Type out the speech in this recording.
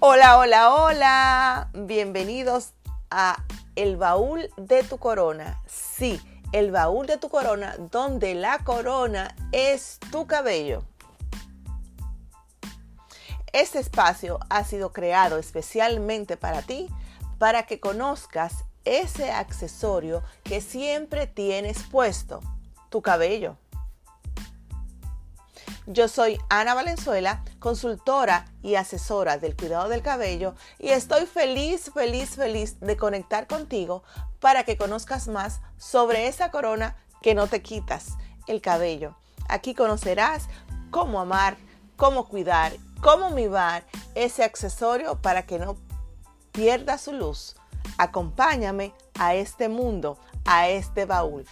Hola, hola, hola. Bienvenidos a El baúl de tu corona. Sí, el baúl de tu corona, donde la corona es tu cabello. Este espacio ha sido creado especialmente para ti, para que conozcas ese accesorio que siempre tienes puesto, tu cabello. Yo soy Ana Valenzuela, consultora y asesora del cuidado del cabello y estoy feliz, feliz, feliz de conectar contigo para que conozcas más sobre esa corona que no te quitas, el cabello. Aquí conocerás cómo amar, cómo cuidar, cómo mimar ese accesorio para que no pierda su luz. Acompáñame a este mundo, a este baúl.